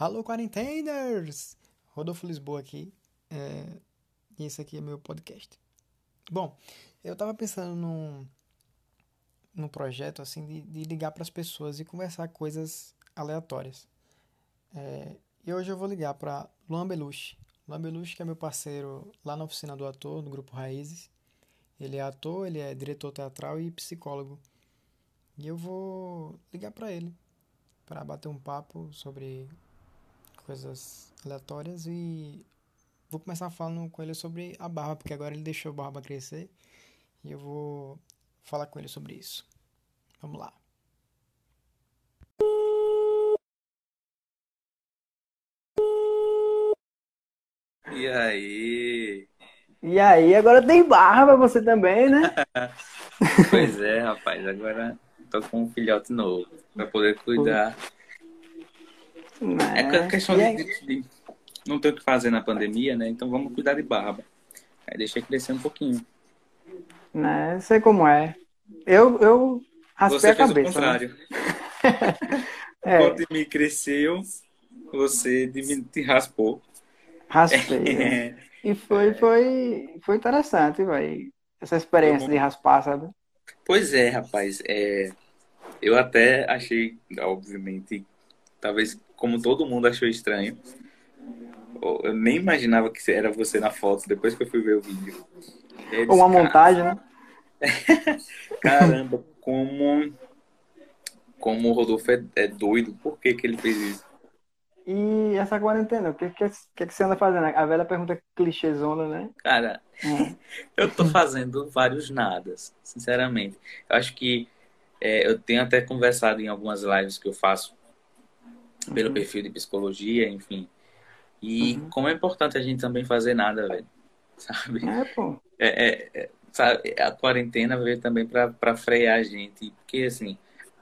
Alô, quarenteners! Rodolfo Lisboa aqui. É... Esse aqui é meu podcast. Bom, eu tava pensando num, num projeto assim de, de ligar para as pessoas e conversar coisas aleatórias. É... E hoje eu vou ligar para Luan Belushi. Luan Belushi, que é meu parceiro lá na oficina do ator, no grupo Raízes. Ele é ator, ele é diretor teatral e psicólogo. E eu vou ligar para ele para bater um papo sobre coisas aleatórias e vou começar falando com ele sobre a barba, porque agora ele deixou a barba crescer e eu vou falar com ele sobre isso. Vamos lá. E aí? E aí, agora tem barba você também, né? pois é, rapaz, agora tô com um filhote novo para poder cuidar. Mas... É questão de, de, não ter o que fazer na pandemia, né? Então vamos cuidar de barba. Aí deixei crescer um pouquinho. Né? Sei como é. Eu, eu raspei você a cabeça. Fez o né? contrário. Né? é. Quando me cresceu, você te raspou. Raspei. Né? E foi, foi, foi interessante, vai. Essa experiência de raspar, sabe? Pois é, rapaz. É, eu até achei, obviamente, talvez como todo mundo achou estranho. Eu nem imaginava que era você na foto depois que eu fui ver o vídeo. Ou uma montagem, né? Caramba, como como o Rodolfo é, é, doido, por que, que ele fez isso? E essa quarentena, o que, que, que, que você anda fazendo? A velha pergunta clichêzona, né? Cara, é. eu tô fazendo vários nadas, sinceramente. Eu acho que é, eu tenho até conversado em algumas lives que eu faço pelo uhum. perfil de psicologia, enfim. E uhum. como é importante a gente também fazer nada, velho. Sabe? É, pô. É, é, é sabe? A quarentena veio também para frear a gente. Porque, assim,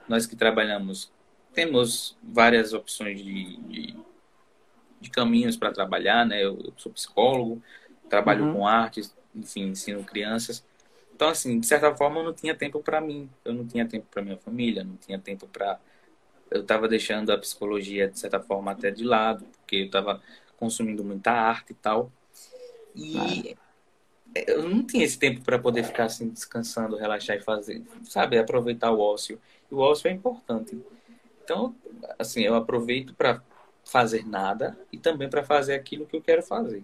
nós que trabalhamos, temos várias opções de, de, de caminhos para trabalhar, né? Eu, eu, sou psicólogo, trabalho uhum. com artes, enfim, ensino crianças. Então, assim, de certa forma, eu não tinha tempo para mim. Eu não tinha tempo para minha família, não tinha tempo para. Eu estava deixando a psicologia, de certa forma, até de lado, porque eu estava consumindo muita arte e tal. E eu não tinha esse tempo para poder ficar assim, descansando, relaxar e fazer, sabe, aproveitar o ócio. E o ócio é importante. Então, assim, eu aproveito para fazer nada e também para fazer aquilo que eu quero fazer.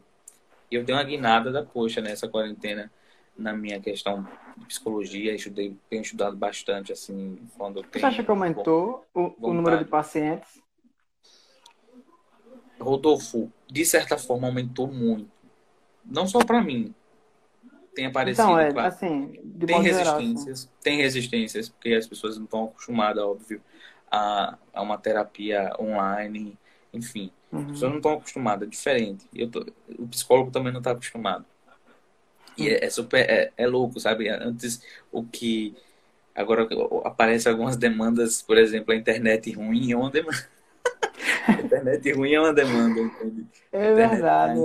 E eu dei uma guinada da coxa nessa quarentena na minha questão de psicologia, estudei, tenho estudado bastante, assim, quando tenho... Você acha que aumentou o, o número de pacientes? Rodolfo, de certa forma, aumentou muito. Não só para mim. Tem aparecido, então, é, claro. Assim, tem resistências, geral, assim. tem resistências, porque as pessoas não estão acostumadas, óbvio, a, a uma terapia online, enfim. Uhum. As pessoas não estão acostumadas, é diferente. Eu tô, o psicólogo também não está acostumado. E é, é super, é, é, louco, sabe? Antes, o que. Agora aparecem algumas demandas, por exemplo, a internet ruim é uma demanda. a internet ruim é uma demanda, entende? É verdade.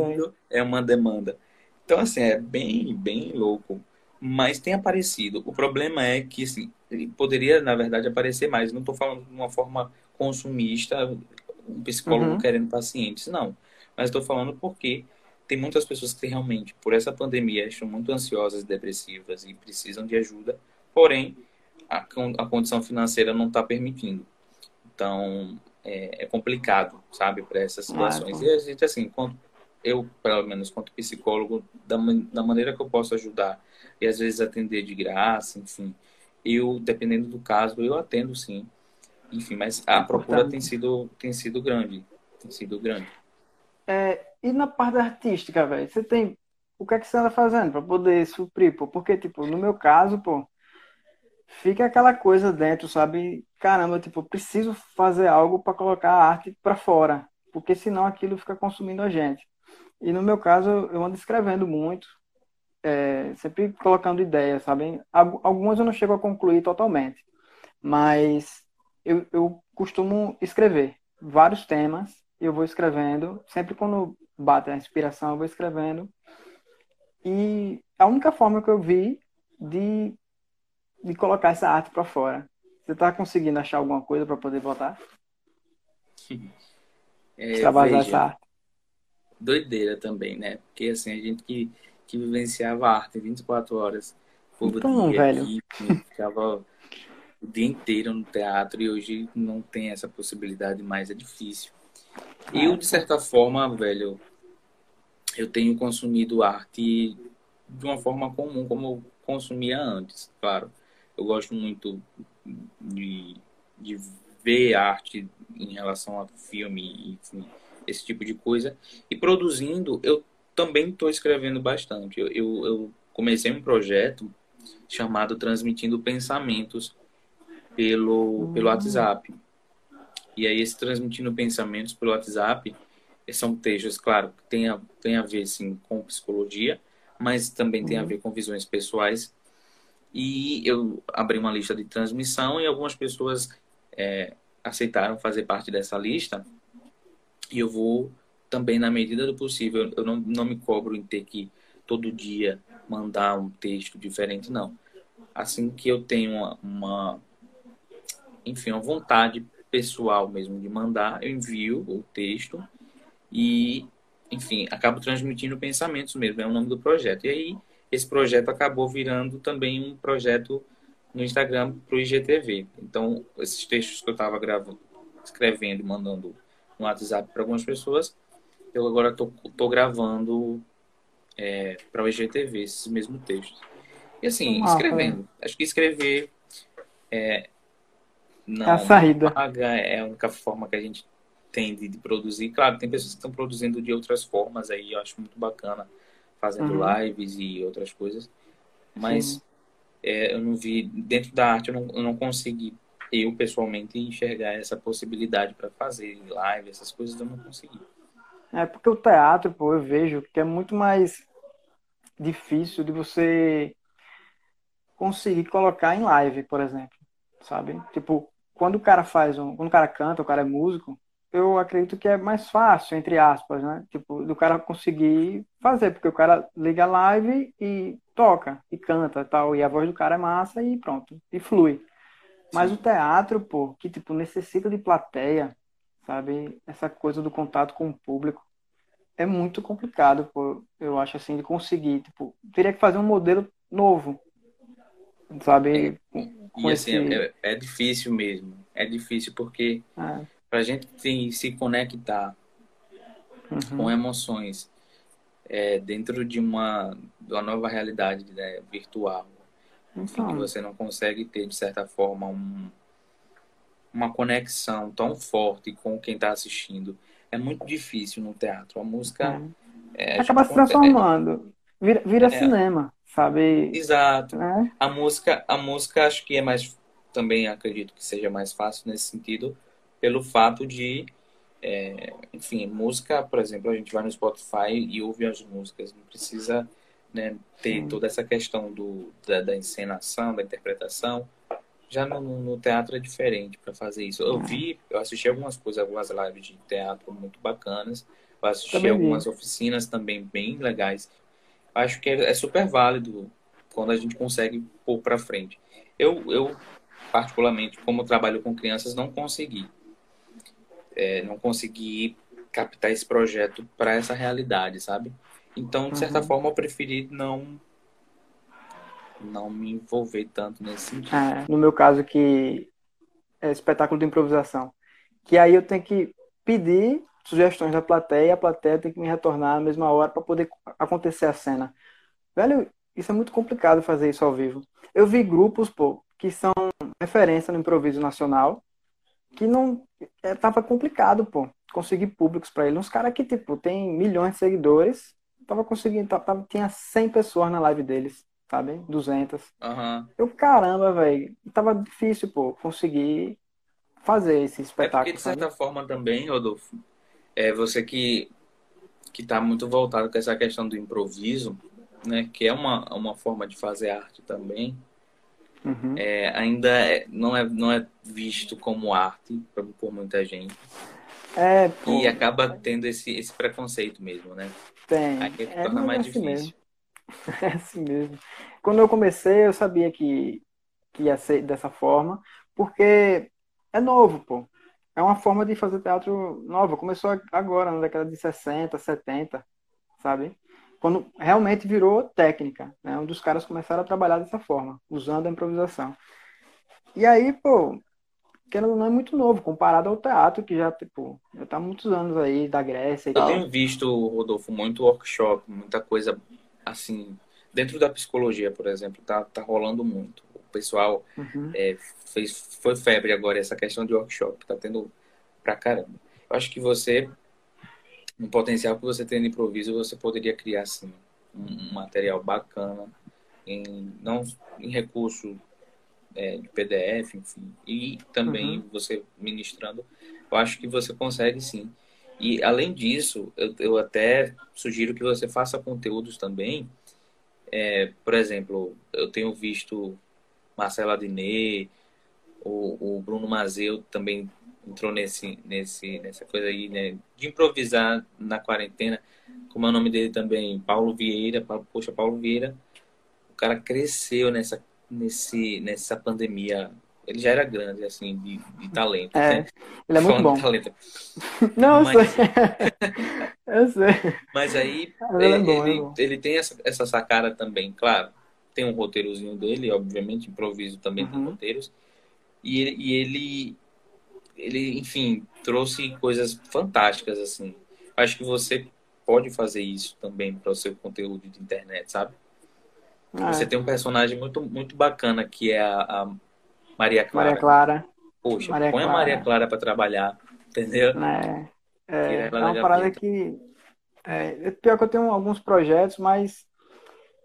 É uma demanda. Então, assim, é bem, bem louco. Mas tem aparecido. O problema é que, assim, poderia, na verdade, aparecer mais. Não estou falando de uma forma consumista, um psicólogo uhum. querendo pacientes, não. Mas estou falando porque tem muitas pessoas que realmente, por essa pandemia, estão muito ansiosas, depressivas e precisam de ajuda, porém, a, a condição financeira não está permitindo. Então, é, é, complicado, sabe, para essas situações. Claro. E a gente, assim, quando, eu, pelo menos, quanto psicólogo, da, da maneira que eu posso ajudar, e às vezes atender de graça, enfim, eu, dependendo do caso, eu atendo sim. Enfim, mas a procura tem sido, tem sido grande. Tem sido grande. É, e na parte artística, velho, você tem. O que é que você anda fazendo para poder suprir, pô? Porque, tipo, no meu caso, pô, fica aquela coisa dentro, sabe? Caramba, tipo, preciso fazer algo para colocar a arte para fora, porque senão aquilo fica consumindo a gente. E no meu caso, eu ando escrevendo muito, é, sempre colocando ideias, sabe? Algumas eu não chego a concluir totalmente, mas eu, eu costumo escrever vários temas, eu vou escrevendo, sempre quando bate a inspiração, eu vou escrevendo. E a única forma que eu vi de, de colocar essa arte para fora. Você está conseguindo achar alguma coisa para poder botar? É, Extravasar essa arte. Doideira também, né? Porque assim, a gente que, que vivenciava a arte 24 horas por Então, dia, velho. que ficava o dia inteiro no teatro e hoje não tem essa possibilidade mais, é difícil. Eu, de certa forma, velho, eu tenho consumido arte de uma forma comum, como eu consumia antes, claro. Eu gosto muito de, de ver arte em relação a filme, enfim, esse tipo de coisa. E produzindo, eu também estou escrevendo bastante. Eu, eu, eu comecei um projeto chamado Transmitindo Pensamentos pelo, pelo WhatsApp. E aí, esse Transmitindo Pensamentos pelo WhatsApp são textos, claro, que tem a, tem a ver, sim, com psicologia, mas também tem a ver com visões pessoais. E eu abri uma lista de transmissão e algumas pessoas é, aceitaram fazer parte dessa lista. E eu vou também, na medida do possível, eu não, não me cobro em ter que todo dia mandar um texto diferente, não. Assim que eu tenho uma, uma enfim, uma vontade pessoal mesmo de mandar, eu envio o texto e, enfim, acabo transmitindo pensamentos mesmo, é o nome do projeto. E aí, esse projeto acabou virando também um projeto no Instagram para o IGTV. Então, esses textos que eu estava gravando, escrevendo, mandando no WhatsApp para algumas pessoas, eu agora estou gravando é, para o IGTV esses mesmos textos. E assim, escrevendo. Acho que escrever é, não é a saída. é a única forma que a gente tem de, de, produzir. Claro, tem pessoas que estão produzindo de outras formas aí, eu acho muito bacana, fazendo uhum. lives e outras coisas. Mas é, eu não vi, dentro da arte, eu não, eu não consegui, eu pessoalmente, enxergar essa possibilidade para fazer live, essas coisas eu não consegui. É porque o teatro, pô, eu vejo que é muito mais difícil de você conseguir colocar em live, por exemplo, sabe? Tipo, quando o cara faz um, quando o cara canta, o cara é músico, eu acredito que é mais fácil, entre aspas, né? Tipo, do cara conseguir fazer, porque o cara liga a live e toca, e canta tal, e a voz do cara é massa e pronto, e flui. Mas Sim. o teatro, pô, que tipo necessita de plateia, sabe? Essa coisa do contato com o público é muito complicado, pô, eu acho assim de conseguir, tipo, teria que fazer um modelo novo, sabe? É, e assim, esse... é, é, difícil mesmo. É difícil porque é. Para a gente tem, se conectar uhum. com emoções é, dentro de uma, de uma nova realidade né, virtual, então. que você não consegue ter, de certa forma, um, uma conexão tão forte com quem está assistindo. É muito difícil no teatro. A música. É. É, Acaba se transformando. Vira, vira é. cinema sabe? Exato. Né? A música, a música acho que é mais também acredito que seja mais fácil nesse sentido pelo fato de é, enfim, música, por exemplo, a gente vai no Spotify e ouve as músicas, não precisa né, ter Sim. toda essa questão do, da, da, encenação, da interpretação. Já no, no teatro é diferente para fazer isso. Eu é. vi, eu assisti algumas coisas, algumas lives de teatro muito bacanas. Eu assisti também algumas vi. oficinas também bem legais acho que é, é super válido quando a gente consegue pôr para frente. Eu, eu, particularmente, como trabalho com crianças, não consegui. É, não consegui captar esse projeto para essa realidade, sabe? Então, de certa uhum. forma, eu preferi não não me envolver tanto nesse sentido. É, no meu caso, que é espetáculo de improvisação, que aí eu tenho que pedir sugestões da plateia e a plateia tem que me retornar na mesma hora para poder acontecer a cena. Velho, isso é muito complicado fazer isso ao vivo. Eu vi grupos, pô, que são referência no improviso nacional, que não é, tava complicado, pô, conseguir públicos para ele. Uns caras que tipo tem milhões de seguidores, tava conseguindo, tava, tinha 100 pessoas na live deles, sabe? 200. Uhum. Eu caramba, velho, tava difícil, pô, conseguir fazer esse espetáculo. É porque, de certa sabe? forma também, Rodolfo, é você que que está muito voltado com essa questão do improviso, né, que é uma, uma forma de fazer arte também, uhum. é, ainda é, não, é, não é visto como arte por, muita gente. É, pô, e acaba tendo esse, esse preconceito mesmo, né? Tem. Aí é torna mais assim difícil. Mesmo. É assim mesmo. Quando eu comecei, eu sabia que, que ia ser dessa forma, porque é novo, pô. é uma forma de fazer teatro nova. Começou agora, na década de 60, 70, sabe? Quando realmente virou técnica, né? Um dos caras começaram a trabalhar dessa forma, usando a improvisação. E aí, pô, que não é muito novo, comparado ao teatro, que já, tipo, já tá há muitos anos aí, da Grécia e Eu tal. tenho visto, Rodolfo, muito workshop, muita coisa, assim, dentro da psicologia, por exemplo, tá, tá rolando muito. O pessoal Uhum. é, fez, foi febre agora essa questão de workshop, tá tendo pra caramba. Eu acho que você, um potencial que você tem de improviso, você poderia criar, assim, um, material bacana, em, não em recurso é, de PDF, enfim, e também você ministrando, eu acho que você consegue sim. E além disso, eu, eu até sugiro que você faça conteúdos também. É, por exemplo, eu tenho visto Marcelo Adnet, o, o Bruno Mazeu também entrou nesse, nesse, nessa coisa aí, né, de improvisar na quarentena. Como é o nome dele também? Paulo Vieira. Poxa, Paulo Vieira, o cara cresceu nessa, nesse, nessa pandemia. Ele já era grande, assim, de, de talento, É, né? ele é muito Falando bom. talento. Não, eu Mas- sei. eu sei. Mas aí Mas ele é bom, ele, ele é ele tem essa, essa sacada também, claro. Tem um roteirozinho dele, obviamente, improviso também tem Uhum. roteiros. E ele, e ele, ele, enfim, trouxe coisas fantásticas, assim. Acho que você pode fazer isso também para o seu conteúdo de internet, sabe? Você É, tem um personagem muito, muito bacana que é a, a Maria Clara. Maria Clara, Poxa, Maria põe a Clara. Maria Clara para trabalhar, entendeu? É, é da uma parada gaveta. que. É, é pior que eu tenho alguns projetos, mas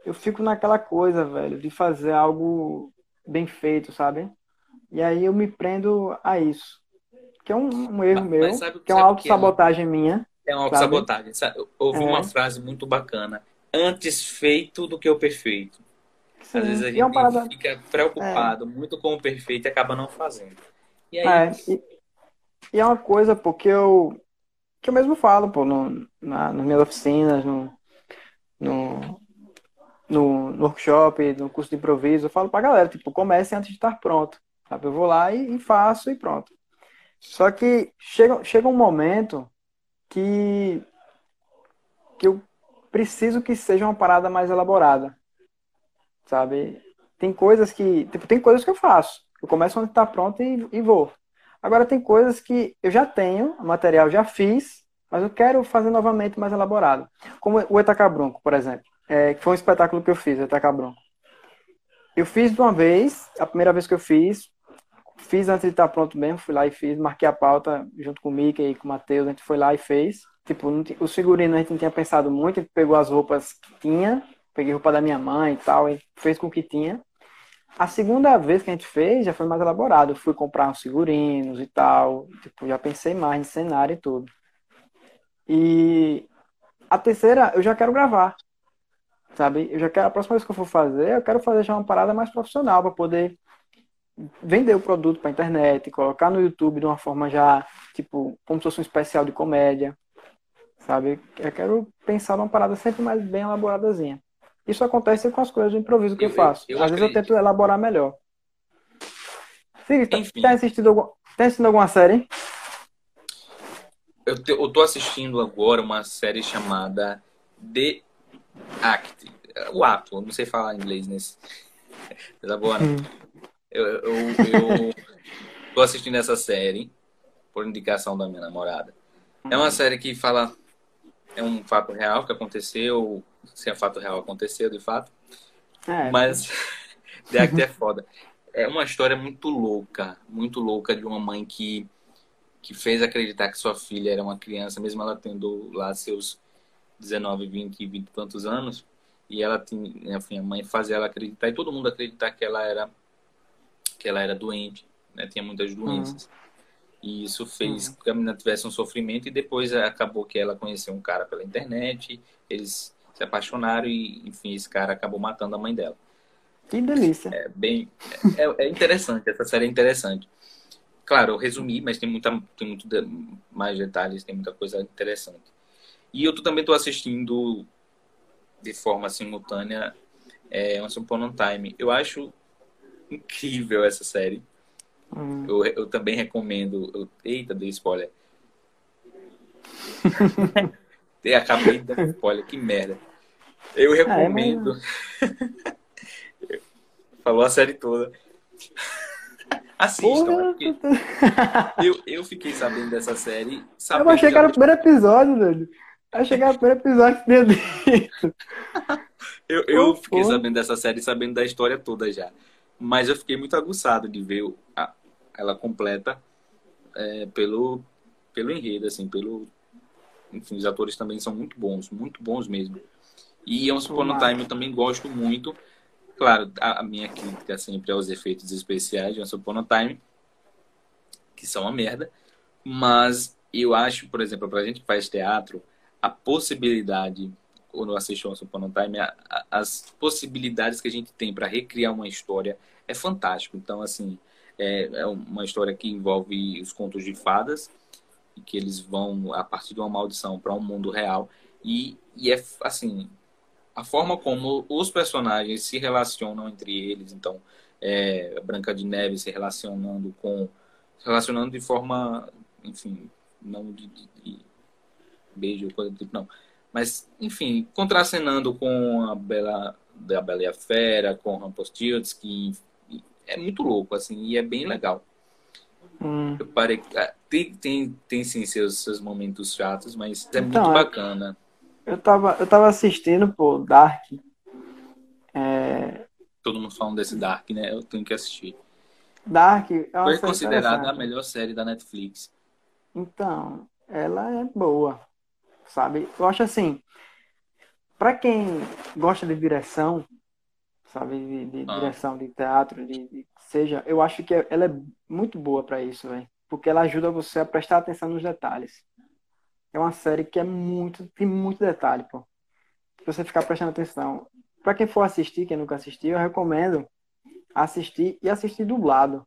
eu fico naquela coisa, velho, de fazer algo bem feito, sabe? E aí eu me prendo a isso. Que é um, um erro Mas- meu, mas sabe- que é uma é autossabotagem minha. É uma autossabotagem. ouvi É. uma frase muito bacana. Antes feito do que o perfeito. Sim, Às vezes a é gente parada. fica preocupado muito com o perfeito e acaba não fazendo. E aí, É, e, e é uma coisa, pô, que eu, que eu mesmo falo, pô, no, na, nas minhas oficinas, no, no, no, no workshop, no curso de improviso, eu falo pra galera, tipo, comece antes de estar pronto, sabe? Eu vou lá e, e faço e pronto. Só que chega, chega um momento que, que eu preciso que seja uma parada mais elaborada, sabe? Tem coisas que, tipo, tem coisas que eu faço. Eu começo onde está pronto e, e vou. Agora tem coisas que eu já tenho, material já fiz, mas eu quero fazer novamente mais elaborado. Como o Etacabronco, por exemplo, é, que foi um espetáculo que eu fiz, o Etacabronco. Eu fiz de uma vez, a primeira vez que eu fiz, fiz antes de estar pronto mesmo, fui lá e fiz, marquei a pauta junto com o Mickey e com o Matheus, a gente foi lá e fez. Tipo, os figurinos a gente não tinha pensado muito, a gente pegou as roupas que tinha, peguei roupa da minha mãe e tal, e fez com o que tinha. A segunda vez que a gente fez já foi mais elaborado. Eu fui comprar uns figurinos e tal. Tipo, já pensei mais em cenário e tudo. E a terceira eu já quero gravar. Sabe? Eu já quero, a próxima vez que eu for fazer, eu quero fazer já uma parada mais profissional para poder vender o produto para internet, colocar no YouTube de uma forma já, tipo, como se fosse um especial de comédia. Sabe? Eu quero pensar numa parada sempre mais bem elaboradazinha. Isso acontece com as coisas do improviso que eu, Eu- eu- faço. eu Às vezes eu acredito. tento elaborar melhor. Sim, tá, tá assistindo, algum, tá assistindo alguma série? eu, te- eu tô assistindo agora uma série chamada The Act. O ato, eu não sei falar inglês nesse. Tá bom, né? Eu, eu, eu tô assistindo essa série por indicação da minha namorada. É uma série que fala. É um fato real que aconteceu. Se é fato real, aconteceu de fato. É, Mas The Act é foda. É uma história muito louca, muito louca de uma mãe que, que fez acreditar que sua filha era uma criança, mesmo ela tendo lá seus 19, 20, 20 e tantos anos. E ela tinha, enfim, a mãe fazia ela acreditar, e todo mundo acreditar que ela era, que ela era doente, né? Tinha muitas doenças. E isso fez com que a menina tivesse um sofrimento, e depois acabou que ela conheceu um cara pela internet, eles se apaixonaram, e enfim, esse cara acabou matando a mãe dela. que delícia. É bem. É, é interessante, essa série é interessante. Claro, eu resumi, mas tem, muita, tem muito de- mais detalhes, tem muita coisa interessante. E eu tô- também estou assistindo de forma simultânea é, Once Upon a Time. Eu acho incrível essa série. Hum. Eu, eu também recomendo. Eu, eita, dei spoiler. Acabei de dar spoiler, que merda. Eu recomendo. Ah, é. Falou a série toda. Assistam. eu, eu fiquei sabendo dessa série. Sabendo eu achei que era o primeiro episódio, velho. Achei que era o primeiro episódio que tinha dito. eu, eu fiquei sabendo dessa série sabendo da história toda já. Mas eu fiquei muito aguçado de ver a, ela completa é, pelo, pelo enredo, assim, pelo. Enfim, os atores também são muito bons, muito bons mesmo. E Once Upon a Time eu também gosto muito. Claro, a, a minha crítica sempre aos efeitos especiais de Once Upon a Time, que são uma merda. Mas eu acho, por exemplo, pra gente que faz teatro, a possibilidade, quando eu assisto Once Upon a Time, a, a, as possibilidades que a gente tem para recriar uma história é fantástico. Então, assim, é, é uma história que envolve os contos de fadas, que eles vão, a partir de uma maldição, para um mundo real. E, e é, assim, a forma como os personagens se relacionam entre eles. Então, é, Branca de Neve se relacionando com. Se relacionando de forma, enfim, não de, de, de beijo, coisa do tipo, não. Mas, enfim, contracenando com a Bela, a Bela e a Fera, com Rumpelstiltskin, é muito louco, assim, e é bem legal. Hum. Eu parei. Ah, tem, tem, tem sim seus, seus momentos chatos, mas é então, muito bacana. Eu tava, eu tava assistindo, pô, Dark. É... Todo mundo falando desse Dark, né? Eu tenho que assistir. Dark é uma Foi considerada a melhor série da Netflix. Então, ela é boa, sabe? Eu acho assim, para quem gosta de direção, sabe? De, de ah. direção de teatro, de, de, seja, eu acho que ela é muito boa para isso, velho. Porque ela ajuda você a prestar atenção nos detalhes. É uma série que é muito, tem muito detalhe, pô. Você ficar prestando atenção. Para quem for assistir, quem nunca assistiu, eu recomendo assistir e assistir dublado.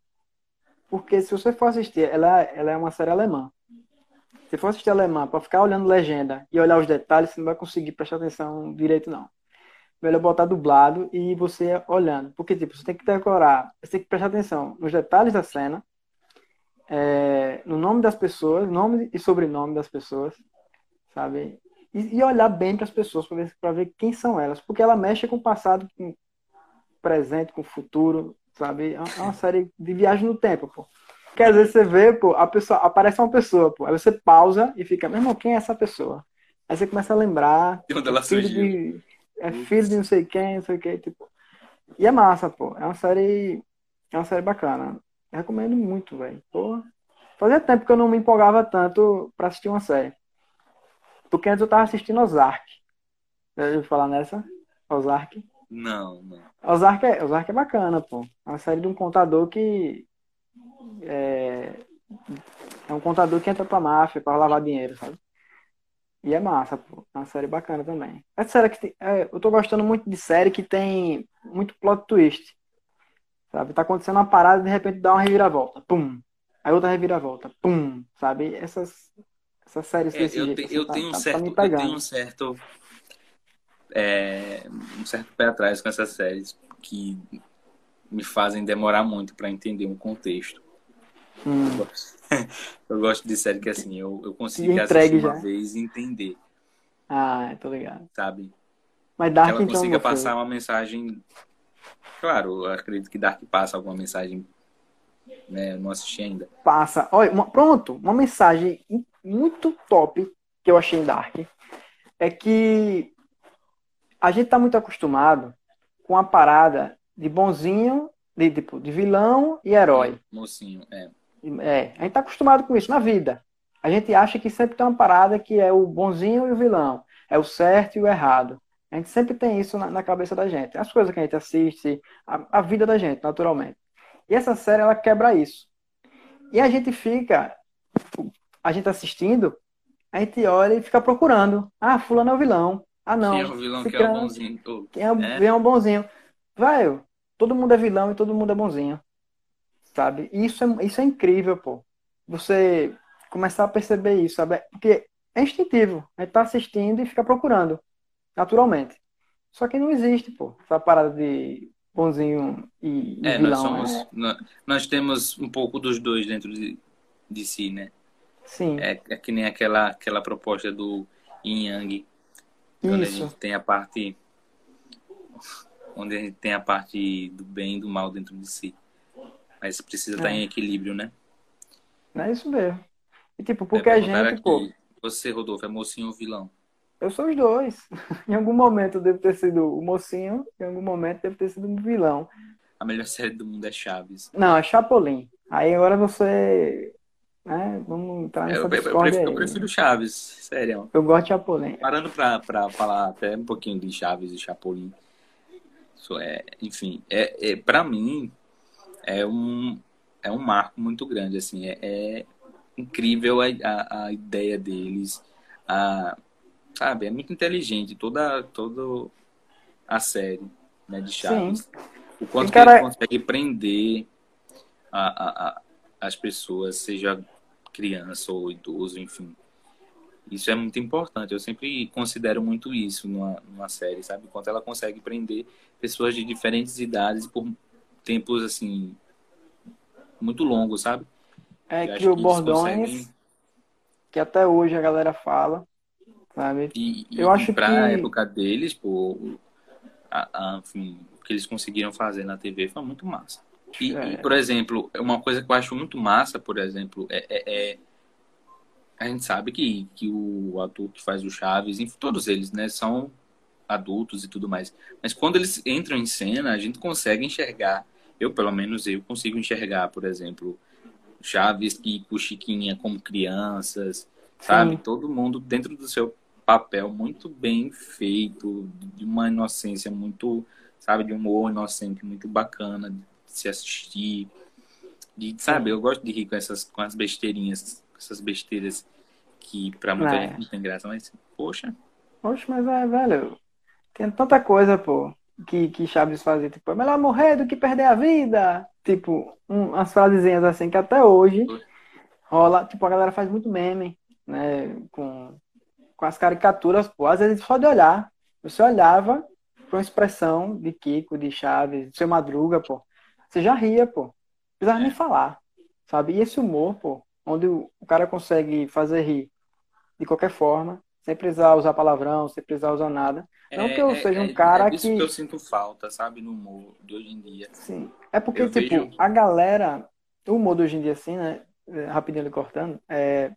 Porque se você for assistir, ela, ela é uma série alemã. Se for assistir alemã para ficar olhando legenda e olhar os detalhes, você não vai conseguir prestar atenção direito, não. Melhor botar dublado e você olhando. Porque, tipo, você tem que decorar, você tem que prestar atenção nos detalhes da cena é, no nome das pessoas, nome e sobrenome das pessoas, sabe? E, e olhar bem para as pessoas para ver, ver quem são elas, porque ela mexe com o passado, com o presente, com o futuro, sabe? É uma é série de viagem no tempo, pô. Que às vezes você vê, pô, a pessoa, aparece uma pessoa, pô, aí você pausa e fica, meu irmão, quem é essa pessoa? Aí você começa a lembrar. De onde ela filho. De, é filho de não sei quem, não sei o que, tipo. E é massa, pô. É uma série. É uma série bacana. Recomendo muito, velho. Fazia tempo que eu não me empolgava tanto pra assistir uma série. Porque antes eu tava assistindo Ozark. Já ouviu falar nessa? Ozark? Não, não. Ozark é, Ozark é bacana, pô. É uma série de um contador que. É, é um contador que entra pra máfia pra lavar dinheiro, sabe? E é massa, pô. É uma série bacana também. É série que tem, é, eu tô gostando muito de série que tem muito plot twist. Sabe? Tá acontecendo uma parada e de repente dá uma reviravolta. Pum. Aí outra reviravolta. Pum. Sabe? Essas, essas séries é, eu, jeito, te, assim, eu, tá, tenho um tá, certo, tá eu tenho um certo. É, um certo pé atrás com essas séries que me fazem demorar muito para entender um contexto. Hum. Eu gosto de série que assim, eu, eu consigo assistir já. uma vez e entender. Ah, tô ligado. Sabe? Mas Dark, que ela então, consiga passar uma mensagem Claro, eu acredito que Dark passa alguma mensagem, né? Eu não assisti ainda. Passa. Olha, uma, pronto, uma mensagem muito top que eu achei em Dark é que a gente tá muito acostumado com a parada de bonzinho, de tipo, de vilão e herói. Mocinho, é. É, a gente tá acostumado com isso na vida. A gente acha que sempre tem uma parada que é o bonzinho e o vilão, é o certo e o errado. A gente sempre tem isso na, na cabeça da gente. As coisas que a gente assiste, a, a, vida da gente, naturalmente. E essa série, ela quebra isso. E a gente fica, a gente assistindo, a gente olha e fica procurando. Ah, fulano é o vilão. Ah, não. Quem é o vilão que é o bonzinho? Quem é o, é? é o bonzinho? Vai, todo mundo é vilão e todo mundo é bonzinho. Sabe? E isso é, isso é incrível, pô. Você começar a perceber isso, sabe? Porque é instintivo. A gente tá assistindo e fica procurando naturalmente. Só que não existe, pô, essa parada de bonzinho e, É, nós vilão. somos. é- nó- Nós temos um pouco dos dois dentro de, de si, né? Sim, É, é que nem aquela, aquela proposta do Yin Yang, onde a isso. gente tem a parte. Onde a gente tem a parte do bem e do mal dentro de si. Mas precisa estar É. em equilíbrio, né? É isso mesmo. E tipo, É, porque a perguntaram gente, pô, aqui, Você, Rodolfo, é mocinho ou vilão? eu sou os dois. Em algum momento eu devo ter sido o mocinho, em algum momento eu devo ter sido o vilão. A melhor série do mundo é Chaves. Não, é Chapolin. Aí agora você. Né, vamos entrar Eu, nessa eu- eu discórdia prefiro, eu prefiro Chaves, sério. Eu gosto de Chapolin. Parando pra, pra falar até um pouquinho de Chaves e Chapolin. Isso é, enfim, é, é, para mim é um, é um marco muito grande, assim, é, é incrível a, a, a ideia deles, a, sabe, é muito inteligente toda, toda a série né, de Chaves. O quanto que cara- ele consegue prender a, a, a, as pessoas, seja criança ou idoso, enfim. Isso é muito importante. Eu sempre considero muito isso numa, numa série, sabe? Quanto ela consegue prender pessoas de diferentes idades por tempos, assim, muito longos, sabe? É, criou que eles bordões conseguem- que até hoje a galera fala, sabe? E, e, Eu acho pra que- época deles, pô, a, a- enfim, o que eles conseguiram fazer na TV foi muito massa. E, É. e, por exemplo, uma coisa que eu acho muito massa, por exemplo, é, é- é- a gente sabe que, que o ator que faz o Chaves, enfim, todos eles, né, são adultos e tudo mais. Mas quando eles entram em cena, a gente consegue enxergar, eu pelo menos eu consigo enxergar, por exemplo, Chaves e Chiquinha como crianças, sabe? Sim. Todo mundo dentro do seu papel muito bem feito, de uma inocência muito, sabe, de um humor inocente muito bacana de se assistir. De, sabe, eu gosto de rir com essas com as besteirinhas, com essas besteiras que pra muita É. gente não tem graça, mas poxa, Oxe, mas é, velho, tem tanta coisa, pô, que, que Chaves fazia, tipo, é melhor morrer do que perder a vida. Tipo, um, umas frasezinhas assim que até hoje rola, tipo, a galera faz muito meme, né, com, com as caricaturas, pô, às vezes só de olhar. Você olhava com a expressão de Kiko, de Chaves, de seu Madruga, pô, você já ria, pô, não precisava nem falar, sabe? E esse humor, pô, onde o, o cara consegue fazer rir de qualquer forma, sem precisar usar palavrão, sem precisar usar nada. Não que eu seja um cara é isso que- que eu sinto falta, sabe, no humor de hoje em dia. Sim. É porque, Eu tipo, vejo- a galera, o humor de hoje em dia, assim, né? é, Rapidinho ele cortando, é,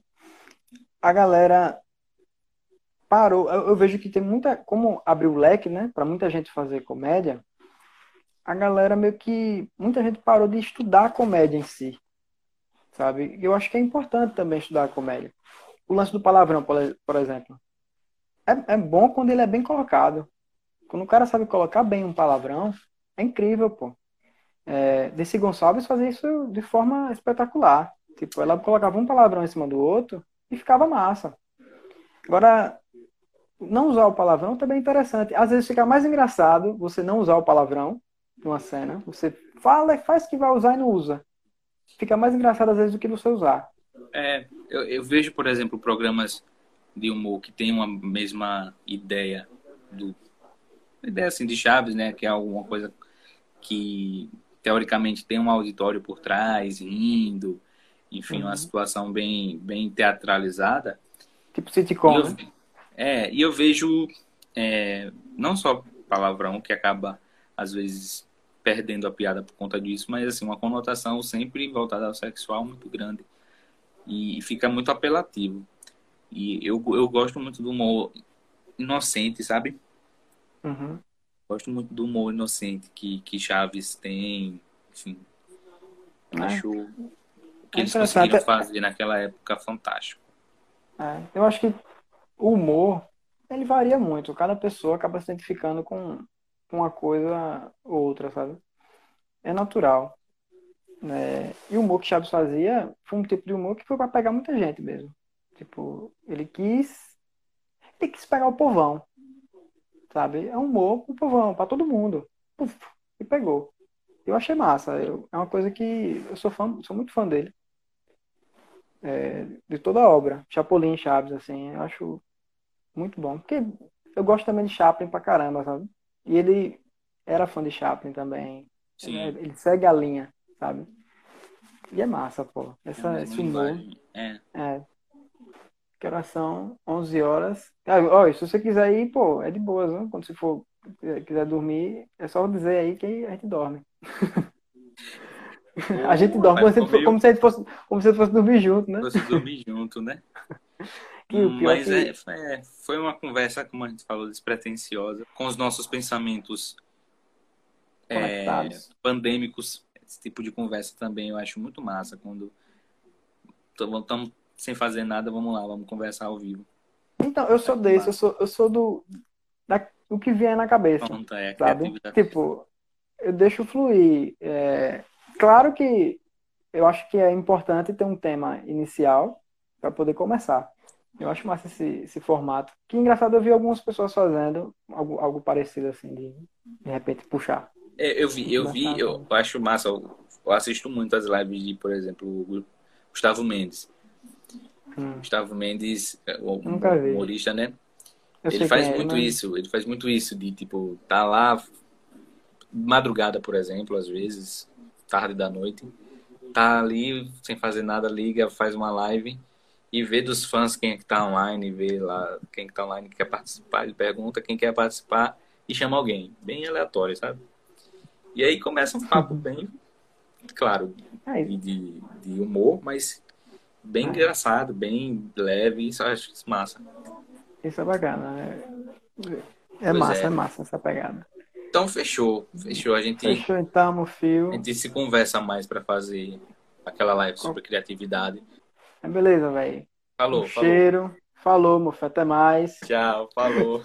a galera parou. Eu, eu vejo que tem muita. Como abriu o leque, né? Pra muita gente fazer comédia, a galera meio que. Muita gente parou de estudar a comédia em si. Sabe? Eu acho que é importante também estudar a comédia. O lance do palavrão, por exemplo. É, é bom quando ele é bem colocado. Quando o cara sabe colocar bem um palavrão, é incrível, pô. É, Desi Gonçalves fazia isso de forma espetacular. Tipo, ela colocava um palavrão em cima do outro e ficava massa. Agora, não usar o palavrão também é interessante. Às vezes fica mais engraçado você não usar o palavrão numa cena. Você fala e faz que vai usar e não usa. Fica mais engraçado às vezes do que você usar. É, eu, eu vejo, por exemplo, programas de humor que tem uma mesma ideia do ideia assim de Chaves, né, que é alguma coisa que teoricamente tem um auditório por trás rindo, enfim, Uhum. uma situação bem bem teatralizada. Tipo sitcom, eu, né? é, e eu vejo é, não só palavrão que acaba às vezes perdendo a piada por conta disso, mas assim uma conotação sempre voltada ao sexual muito grande e fica muito apelativo. E eu, eu gosto muito do humor inocente, sabe? Uhum. Gosto muito do humor inocente que, que Chaves tem, enfim. É. Acho o que É eles conseguiram fazer naquela época fantástico. É, eu acho que o humor, ele varia muito. Cada pessoa acaba se identificando com uma coisa ou outra, sabe? É natural. né? E o humor que Chaves fazia foi um tipo de humor que foi para pegar muita gente mesmo. Tipo, ele quis, ele quis pegar o povão, sabe? É um humor pro povão, para todo mundo. Puf, e pegou. Eu achei massa. Eu- é uma coisa que eu sou fã, sou muito fã dele. É, de toda a obra. Chapolin, Chaves, assim, eu acho muito bom. Porque eu gosto também de Chaplin pra caramba, sabe? E ele era fã de Chaplin também. Sim. Ele, ele segue a linha, sabe? E é massa, pô. É Essa, mesma esse humor. É. É. Que horas são? 11 horas. Ah, ó, se você quiser ir, pô, é de boas, né? Quando você for quiser dormir, é só dizer aí que a gente dorme. A gente dorme como se, Meio- como se a gente fosse, como se a fosse dormir junto, né? Você dormir junto, né? Pior Mas que- é, foi, é, foi uma conversa, como a gente falou, despretensiosa, com os nossos pensamentos é, pandêmicos. Esse tipo de conversa também eu acho muito massa. Quando estamos sem fazer nada, vamos lá, vamos conversar ao vivo. Então, eu sou desse, eu sou, eu sou do, da, do que vier na cabeça. Pronto, é sabe? Tipo, eu deixo fluir. É, claro que eu acho que é importante ter um tema inicial para poder começar. Eu acho massa esse, esse formato. Que engraçado, eu vi algumas pessoas fazendo algo, algo parecido assim, de de repente puxar. É, eu vi, eu vi, eu acho massa. Eu, eu assisto muito as lives de, por exemplo, o Gustavo Mendes. Hum, Gustavo Mendes, é, o humorista, né? eu Ele faz é, muito mas- isso, ele faz muito isso, de tipo, tá lá madrugada, por exemplo, às vezes, tarde da noite, tá ali sem fazer nada, liga, faz uma live e vê dos fãs quem é que tá online, vê lá quem que tá online que quer participar, ele pergunta quem quer participar e chama alguém, bem aleatório, sabe? E aí começa um papo bem, claro, É, de, de humor, mas bem engraçado, bem leve, isso eu acho massa. isso é bacana. É, é Pois massa, é. é. massa essa pegada. Então fechou, fechou. A gente, Fechou então, meu a fio. gente se conversa mais para fazer aquela live sobre criatividade. Beleza, velho. Falou, Um falou. cheiro. Falou, mofa. Até mais. Tchau, falou.